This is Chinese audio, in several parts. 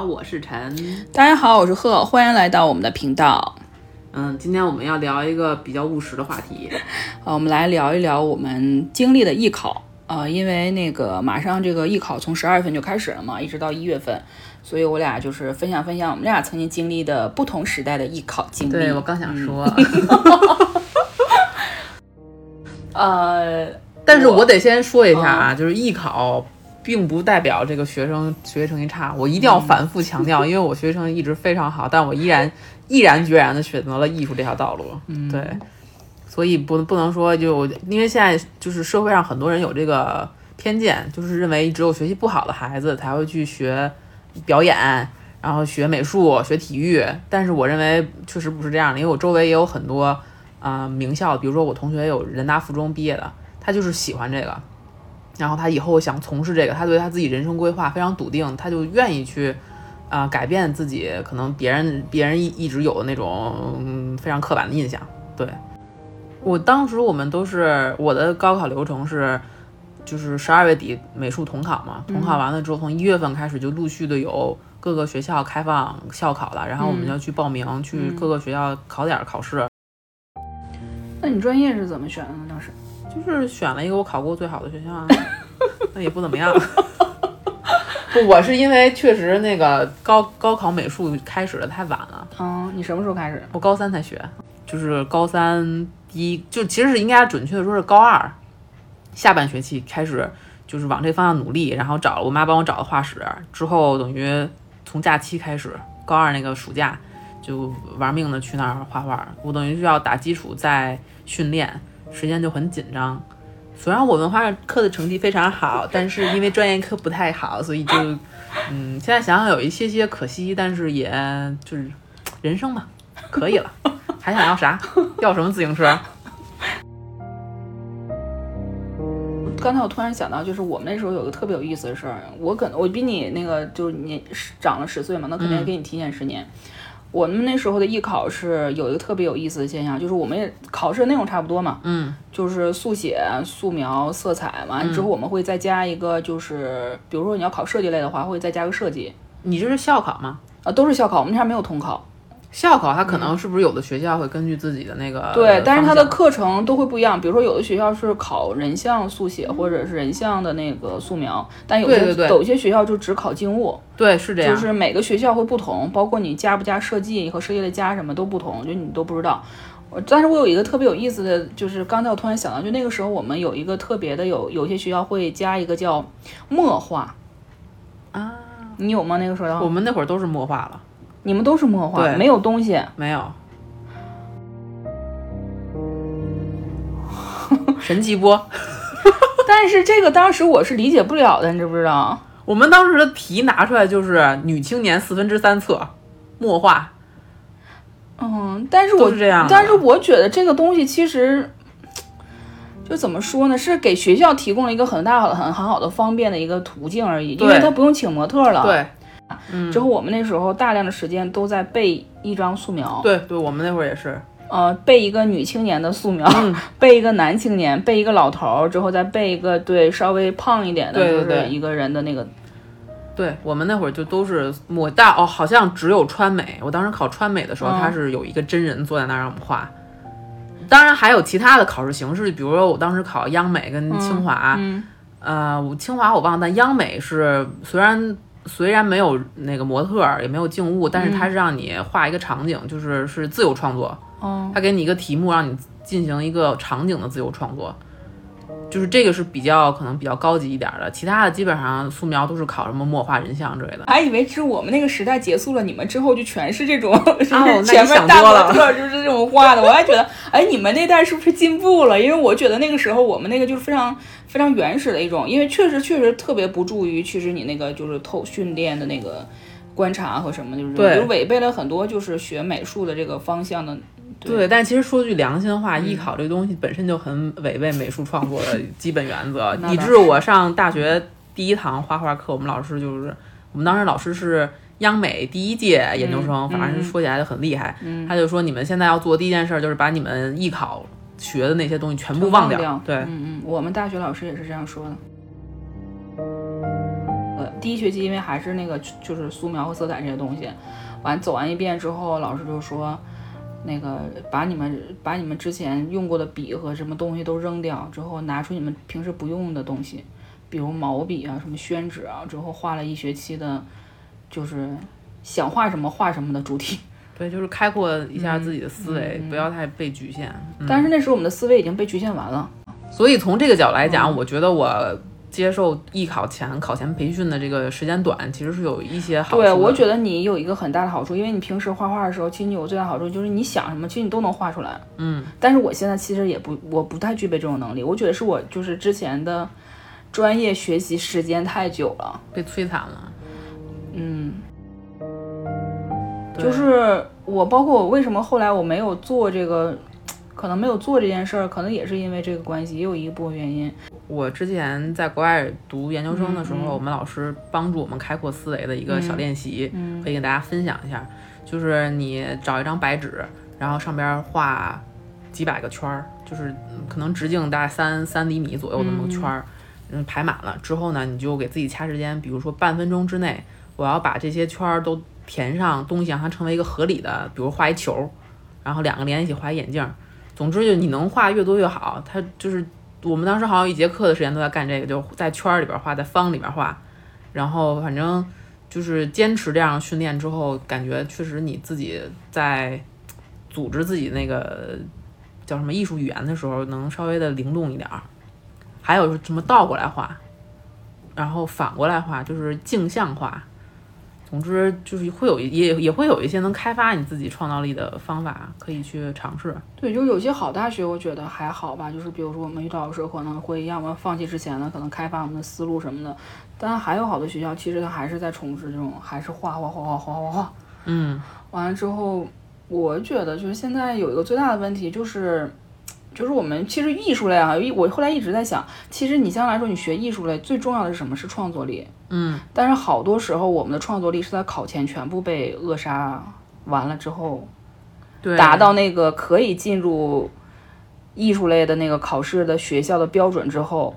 好，我是陈。大家好，我是贺，欢迎来到我们的频道。嗯，今天我们要聊一个比较务实的话题。呃，我们来聊一聊我们经历的艺考。呃，因为那个马上这个艺考从十二月份就开始了嘛，一直到一月份，所以我俩就是分享分享我们俩曾经经历的不同时代的艺考经历。对我刚想说，呃，但是我得先说一下啊，就是艺考并不代表这个学生学习成绩差，我一定要反复强调，因为我学习成绩一直非常好，但我依然毅然决然的选择了艺术这条道路。嗯，对。所以不不能说就因为现在就是社会上很多人有这个偏见，就是认为只有学习不好的孩子才会去学表演，然后学美术、学体育。但是我认为确实不是这样的，因为我周围也有很多啊名校，比如说我同学有人大附中毕业的，他就是喜欢这个，然后他以后想从事这个，他对他自己人生规划非常笃定，他就愿意去啊改变自己可能别人别人一一直有的那种非常刻板的印象，对。我当时我们都是我的高考流程是，就是十二月底美术统考嘛，统考完了之后，从一月份开始就陆续的有各个学校开放校考了，然后我们要去报名，去各个学校考点考试。那你专业是怎么选的呢？当时就是选了一个我考过最好的学校啊，那也不怎么样。不，我是因为确实那个高高考美术开始的太晚了。嗯，你什么时候开始？我高三才学，就是高三。第一就其实是应该准确的说是高二下半学期开始，就是往这方向努力，然后找了我妈帮我找的画室，之后等于从假期开始，高二那个暑假就玩命的去那儿画画。我等于是要打基础再训练，时间就很紧张。虽然我文化课的成绩非常好，但是因为专业课不太好，所以就嗯，现在想想有一些些可惜，但是也就是人生嘛，可以了。还想要啥？要什么自行车？刚才我突然想到，就是我们那时候有个特别有意思的事儿。我可能我比你那个就是你长了十岁嘛，那肯定给你提前十年。我们那时候的艺考是有一个特别有意思的现象，就是我们也考试内容差不多嘛，嗯，就是速写、素描、色彩嘛。之后我们会再加一个，就是比如说你要考设计类的话，会再加个设计。你这是校考吗？啊，都是校考，我们这儿没有统考。校考它可能是不是有的学校会根据自己的那个对，但是它的课程都会不一样。比如说有的学校是考人像速写或者是人像的那个素描，但有些有些学校就只考静物。对，是这样。就是每个学校会不同，包括你加不加设计和设计的加什么都不同，就你都不知道。但是我有一个特别有意思的就是，刚才我突然想到，就那个时候我们有一个特别的，有有些学校会加一个叫墨画啊，你有吗？那个时候我们那会儿都是墨画了。你们都是墨画，没有东西，没有。神奇不？但是这个当时我是理解不了的，你知不知道？我们当时的题拿出来就是女青年四分之三册墨画。嗯，但是我是这样，但是我觉得这个东西其实就怎么说呢？是给学校提供了一个很大、很很好的方便的一个途径而已，因为他不用请模特了。对。之后我们那时候大量的时间都在背一张素描。对对，我们那会儿也是。呃，背一个女青年的素描，背一个男青年，背一个老头儿，之后再背一个对稍微胖一点的，对对一个人的那个。对我们那会儿就都是抹大哦，好像只有川美。我当时考川美的时候，他是有一个真人坐在那儿让我们画。当然还有其他的考试形式，比如说我当时考央美跟清华，呃，清华我忘了，但央美是虽然。虽然没有那个模特，也没有静物，但是它是让你画一个场景，就是是自由创作。哦，他给你一个题目，让你进行一个场景的自由创作。就是这个是比较可能比较高级一点的，其他的基本上素描都是考什么墨画人像之类的。还以为是我们那个时代结束了，你们之后就全是这种，是前面大模特就是这种画的。我还觉得，哎，你们那代是不是进步了？因为我觉得那个时候我们那个就是非常非常原始的一种，因为确实确实特别不助于其实你那个就是透训练的那个观察和什么，就是就违背了很多就是学美术的这个方向的。对，但其实说句良心话，艺考这个东西本身就很违背美术创作的 基本原则，以致我上大学第一堂画画课，我们老师就是我们当时老师是央美第一届研究生，反正说起来就很厉害，他就说你们现在要做第一件事就是把你们艺考学的那些东西全部忘掉。对，嗯嗯，我们大学老师也是这样说的。第一学期因为还是那个就是素描和色彩这些东西，完走完一遍之后，老师就说，那个把你们把你们之前用过的笔和什么东西都扔掉，之后拿出你们平时不用的东西，比如毛笔啊、什么宣纸啊，之后画了一学期的，就是想画什么画什么的主题。对，就是开阔一下自己的思维，不要太被局限。嗯但是那时候我们的思维已经被局限完了。所以从这个角度来嗯讲，我觉得我接受艺考前考前培训的这个时间短，其实是有一些好处。对，我觉得你有一个很大的好处，因为你平时画画的时候，其实你有最大好处就是你想什么，其实你都能画出来。嗯，但是我现在其实也不，我不太具备这种能力。我觉得是我就是之前的专业学习时间太久了，被摧残了。嗯，就是我包括我为什么后来我没有做这个，可能没有做这件事儿，可能也是因为这个关系，也有一部分原因。我之前在国外读研究生的时候，我们老师帮助我们开阔思维的一个小练习，嗯可以跟大家分享一下。就是你找一张白纸，然后上边画几百个圈儿，就是嗯可能直径大概三三厘米左右那么个圈儿，嗯，排满了之后呢，你就给自己掐时间，比如说半分钟之内，我要把这些圈儿都填上东西，让它成为一个合理的，比如画一球，然后两个连一起画一眼镜儿。总之就你能画越多越好。它就是我们当时好像一节课的时间都在干这个，就在圈里边画，在方里边画，然后反正就是坚持这样训练之后，感觉确实你自己在组织自己那个叫什么艺术语言的时候，能稍微的灵动一点儿。还有什么倒过来画，然后反过来画，就是镜像画。总之就是会有一也也会有一些能开发你自己创造力的方法可以去尝试。对，就是有些好大学，我觉得还好吧。就是比如说我们遇到的时候，可能会要么放弃之前呢，可能开发我们的思路什么的。但还有好多学校，其实它还是在从事这种，还是画画画画画画画。嗯，完了之后，我觉得就是现在有一个最大的问题就是，就是我们其实艺术类啊，我后来一直在想，其实你相对来说，你学艺术类最重要的是什么？是创作力。嗯，但是好多时候，我们的创作力是在考前全部被扼杀完了之后，对，达到那个可以进入艺术类的那个考试的学校的标准之后，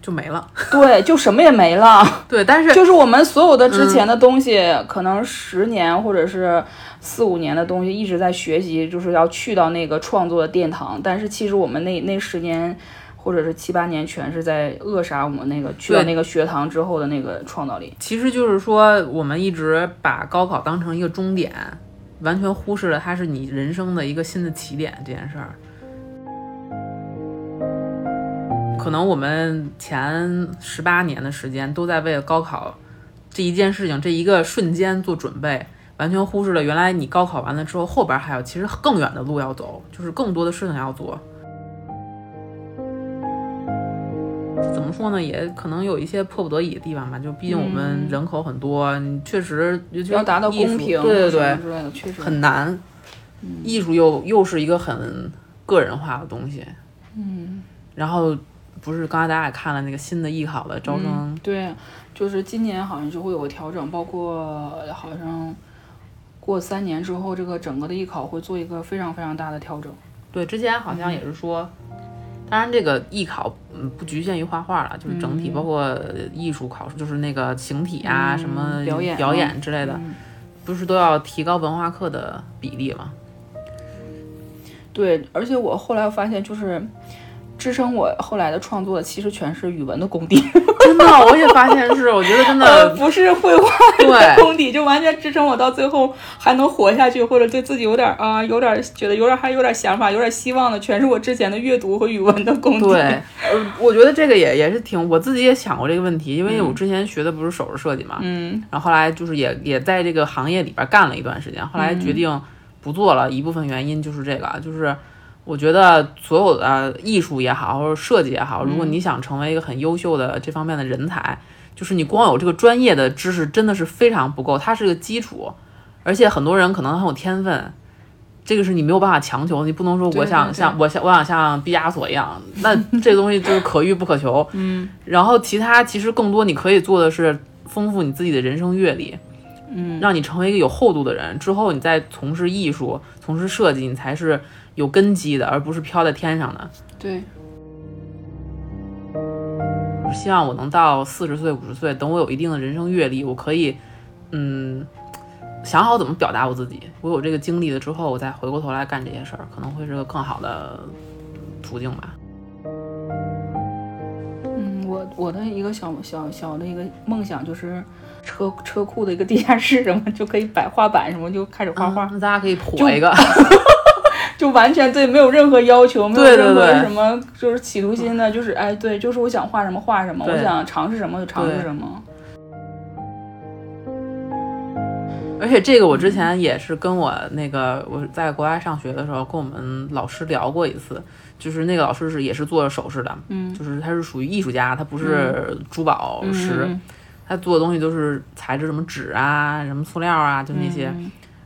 就没了。对，就什么也没了。对，但是就是我们所有的之前的东西，可能十年或者是四五年的东西一直在学习，就是要去到那个创作的殿堂。但是其实我们那那十年或者是七八年，全是在扼杀我们那个去到那个学堂之后的那个创造力。其实就是说，我们一直把高考当成一个终点，完全忽视了它是你人生的一个新的起点这件事儿。可能我们前十八年的时间都在为了高考这一件事情、这一个瞬间做准备，完全忽视了原来你高考完了之后，后边还有其实更远的路要走，就是更多的事情要做。怎么说呢？也可能有一些迫不得已的地方吧。就毕竟我们人口很多，你确实要达到公平，对对对，确实很难。艺术又又是一个很个人化的东西。嗯，然后不是刚才大家也看了那个新的艺考的招生，嗯对，就是今年好像就会有个调整，包括好像过三年之后，这个整个的艺考会做一个非常非常大的调整。对，之前好像也是说，当然这个艺考嗯不局限于画画了，就是整体包括艺术考试，就是那个形体啊、嗯什么表演啊表演之类的，嗯不是都要提高文化课的比例吗？对，而且我后来发现，就是支撑我后来的创作的，其实全是语文的功底，真的，我也发现是，我觉得真呃，的不是绘画的功底，就完全支撑我到最后还能活下去，或者对自己有点啊，有点觉得有点还有点想法，有点希望的，全是我之前的阅读和语文的功底。对，呃，我觉得这个也也是挺，我自己也想过这个问题，因为我之前学的不是首饰设计嘛，嗯然后后来就是也也在这个行业里边干了一段时间，后来决定不做了，一部分原因就是这个，就是我觉得所有的艺术也好，或者设计也好，如果你想成为一个很优秀的这方面的人才，就是你光有这个专业的知识真的是非常不够，它是个基础，而且很多人可能很有天分。这个是你没有办法强求，你不能说我想像我想我想像毕加索一样，那 这东西就是可遇不可求。嗯，然后其他其实更多你可以做的是丰富你自己的人生阅历，嗯，让你成为一个有厚度的人。之后你再从事艺术、从事设计，你才是有根基的，而不是飘在天上的。对，我希望我能到四十岁、五十岁，等我有一定的人生阅历，我可以，嗯，想好怎么表达我自己。我有这个经历了之后，我再回过头来干这些事儿，可能会是个更好的途径吧。嗯，我我的一个小小小的一个梦想就是车车库的一个地下室，什么就可以摆画板，什么就开始画画，那大家可以火一个，就完全对，没有任何要求，没有任何什么就是企图心的，就是哎，对，就是我想画什么画什么，我想尝试什么就尝试什么。而且这个我之前也是跟我那个我在国外上学的时候，跟我们老师聊过一次，就是那个老师是也是做首饰的，嗯，就是他是属于艺术家，他不是珠宝师，嗯他做的东西都是材质什么纸啊、什么塑料啊，就那些。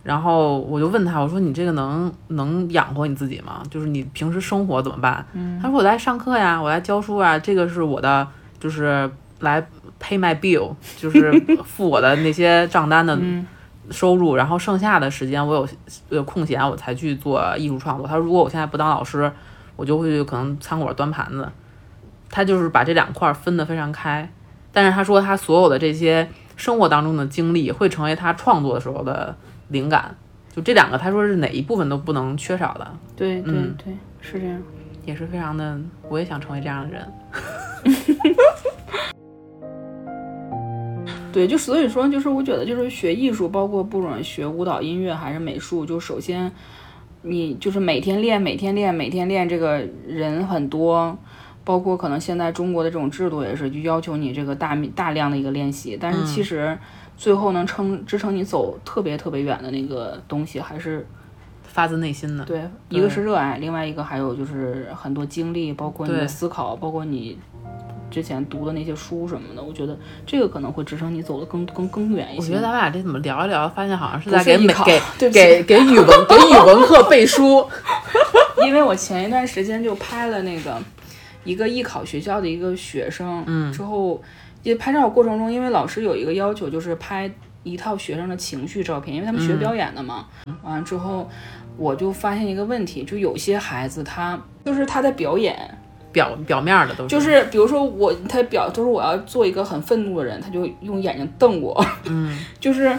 嗯然后我就问他，我说你这个能能养活你自己吗？就是你平时生活怎么办？嗯他说我在上课呀，我在教书啊，这个是我的，就是来 pay my bill，就是 付我的那些账单的嗯收入，然后剩下的时间我有有空闲，我才去做艺术创作。他说如果我现在不当老师，我就会去可能餐馆端盘子。他就是把这两块儿分得非常开，但是他说他所有的这些生活当中的经历会成为他创作的时候的灵感。就这两个，他说是哪一部分都不能缺少的，对对嗯对，是这样。也是非常的，我也想成为这样的人。对，就所以说，就是我觉得，就是学艺术，包括不管学舞蹈、音乐还是美术，就首先你就是每天练，每天练，每天练，这个人很多，包括可能现在中国的这种制度也是，就要求你这个大大量的一个练习，但是其实最后能撑支撑你走特别特别远的那个东西，还是发自内心的，对，一个是热爱，另外一个还有就是很多经历，包括你的思考，包括你之前读的那些书什么的，我觉得这个可能会支撑你走得更更更远一些。我觉得咱们俩这怎么聊一聊，发现好像是在给给给给语文给语文课背书。因为我前一段时间就拍了那个一个艺考学校的一个学生，嗯，之后也拍照过程中，因为老师有一个要求，就是拍一套学生的情绪照片，因为他们学表演的嘛。完了之后，我就发现一个问题，就有些孩子他就是他在表演，表表面的都是，就是比如说我他表就是我要做一个很愤怒的人，他就用眼睛瞪我，嗯，就是。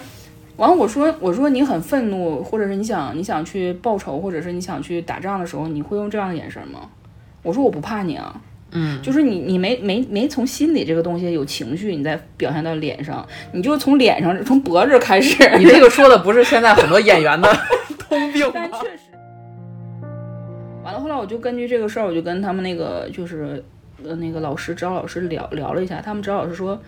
完了，我说我说你很愤怒，或者是你想你想去报仇，或者是你想去打仗的时候，你会用这样的眼神吗？我说我不怕你啊，嗯，就是你你没没没从心里这个东西有情绪，你再表现到脸上，你就从脸上从脖子开始。你这个说的不是现在很多演员的 通病吗？但确实，完了后来我就根据这个事儿，我就跟他们那个就是呃那个老师指导老师聊聊了一下，他们指导老师说，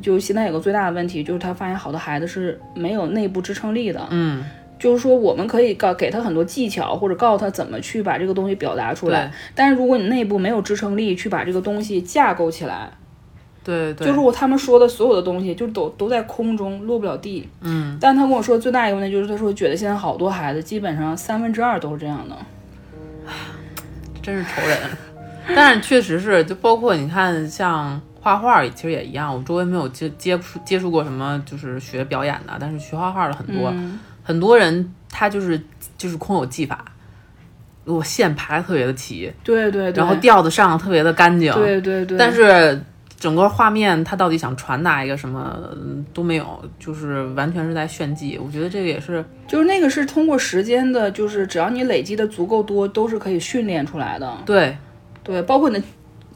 就现在有个最大的问题就是他发现好多孩子是没有内部支撑力的，嗯，就是说我们可以告给他很多技巧，或者告诉他怎么去把这个东西表达出来，但是如果你内部没有支撑力去把这个东西架构起来。对对，就是我他们说的所有的东西，就都都在空中落不了地。嗯，但他跟我说最大一个问题就是，他说觉得现在好多孩子基本上三分之二都是这样的。真是愁人。但是确实是，就包括你看，像画画，其实也一样。我周围没有接接触接触过什么就是学表演的，但是学画画的很多，嗯很多人他就是就是空有技法，我线排得特别的齐，对对对，然后调子上得特别的干净，对对对，但是整个画面他到底想传达一个什么嗯都没有，就是完全是在炫技。我觉得这个也是就是那个是通过时间的，就是只要你累积的足够多，都是可以训练出来的。对。对，包括你的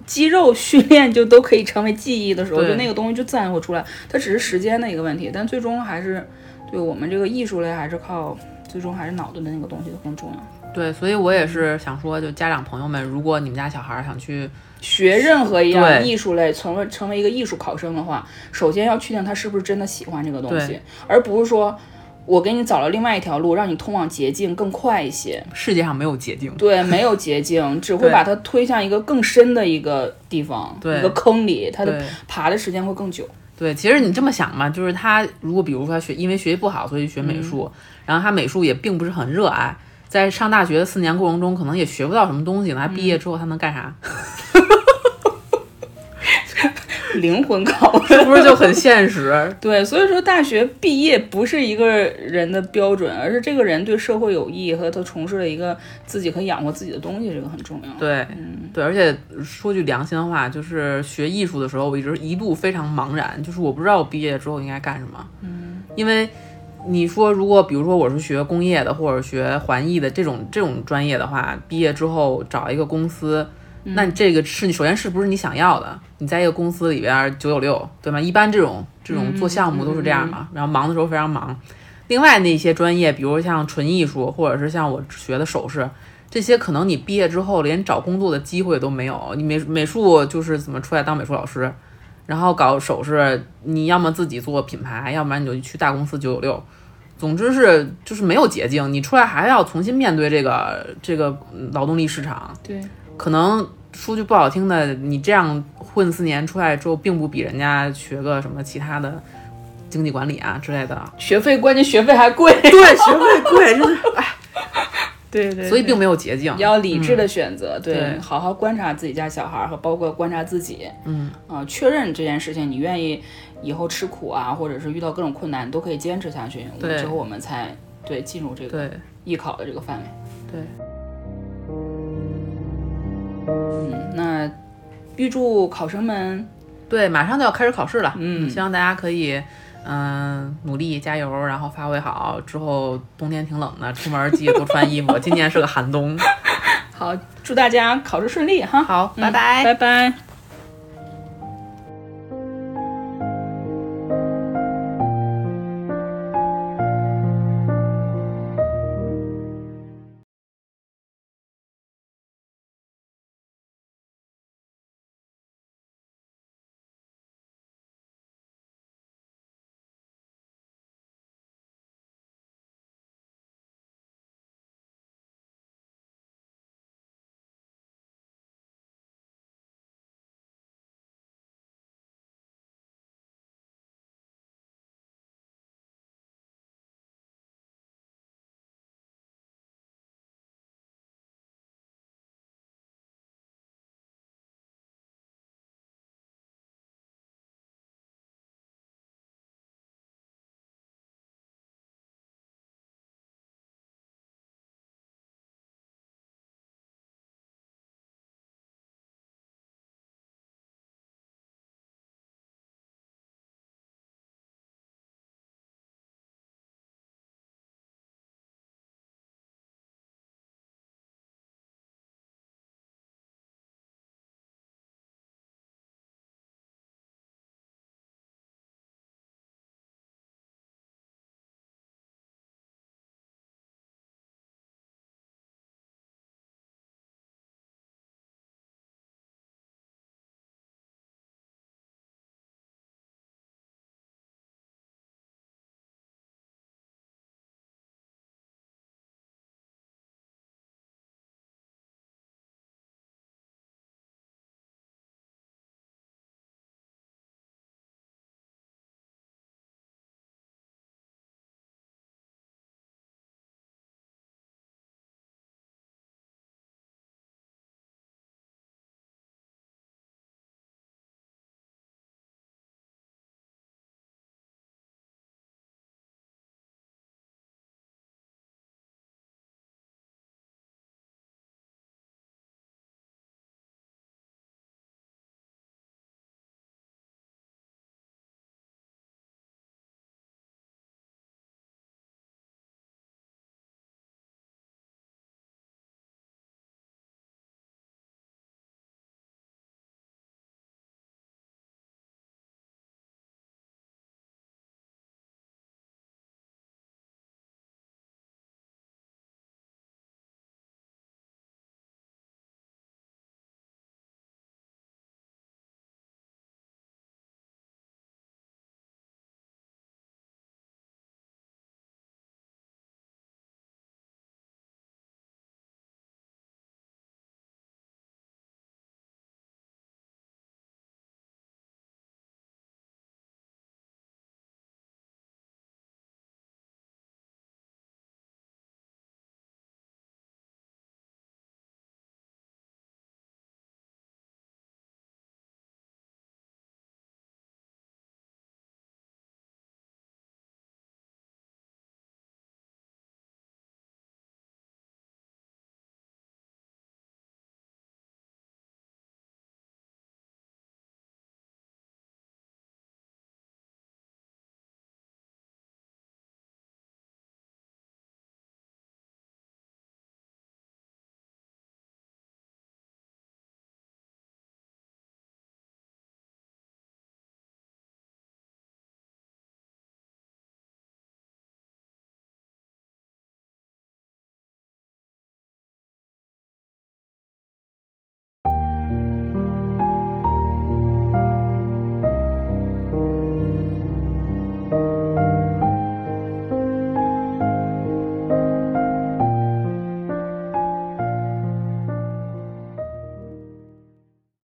肌肉训练就都可以成为记忆的时候，对。就那个东西就自然会出来。它只是时间的一个问题，但最终还是对我们这个艺术类还是靠最终还是脑子的那个东西更重要。对，所以我也是想说，就家长朋友们，如果你们家小孩儿想去，学任何一样艺术类，成为成为一个艺术考生的话，首先要确定他是不是真的喜欢这个东西，而不是说我给你找了另外一条路，让你通往捷径更快一些。世界上没有捷径。对，没有捷径，只会把它推向一个更深的一个地方，对一个坑里，它的爬的时间会更久。对，其实你这么想嘛，就是他如果比如说他学，因为学习不好，所以学美术，然后他美术也并不是很热爱，在上大学的四年过程中，可能也学不到什么东西呢。他毕业之后他能干啥？灵魂拷问，是不是就很现实？对，所以说大学毕业不是一个人的标准，而是这个人对社会有益和他从事了一个自己可以养活自己的东西，这个很重要。对，嗯对，而且说句良心的话，就是学艺术的时候，我一直一度非常茫然，就是我不知道我毕业之后应该干什么。嗯，因为你说如果比如说我是学工业的或者学环艺的这种这种专业的话，毕业之后找一个公司。那你这个是你首先是不是你想要的？你在一个公司里边九九六，对吗？一般这种这种做项目都是这样嘛，然后忙的时候非常忙。另外那些专业，比如像纯艺术，或者是像我学的首饰，这些可能你毕业之后连找工作的机会都没有。你美美术就是怎么出来当美术老师，然后搞首饰，你要么自己做品牌，要不然你就去大公司九九六。总之是就是没有捷径，你出来还要重新面对这个这个劳动力市场。对。可能说句不好听的，你这样混四年出来之后，并不比人家学个什么其他的经济管理啊之类的，学费关键学费还贵，对，学费贵，就是 哎，对对，所以并没有捷径，要理智的选择，对，好好观察自己家小孩和包括观察自己，嗯。啊，确认这件事情你愿意以后吃苦啊，或者是遇到各种困难都可以坚持下去，对，之后我们才对进入这个艺考的这个范围，对。嗯，那预祝考生们，对，马上就要开始考试了，嗯，希望大家可以，嗯，努力加油，然后发挥好。之后冬天挺冷的，出门记得多穿衣服。今年是个寒冬。好，祝大家考试顺利哈。好，拜拜，拜拜。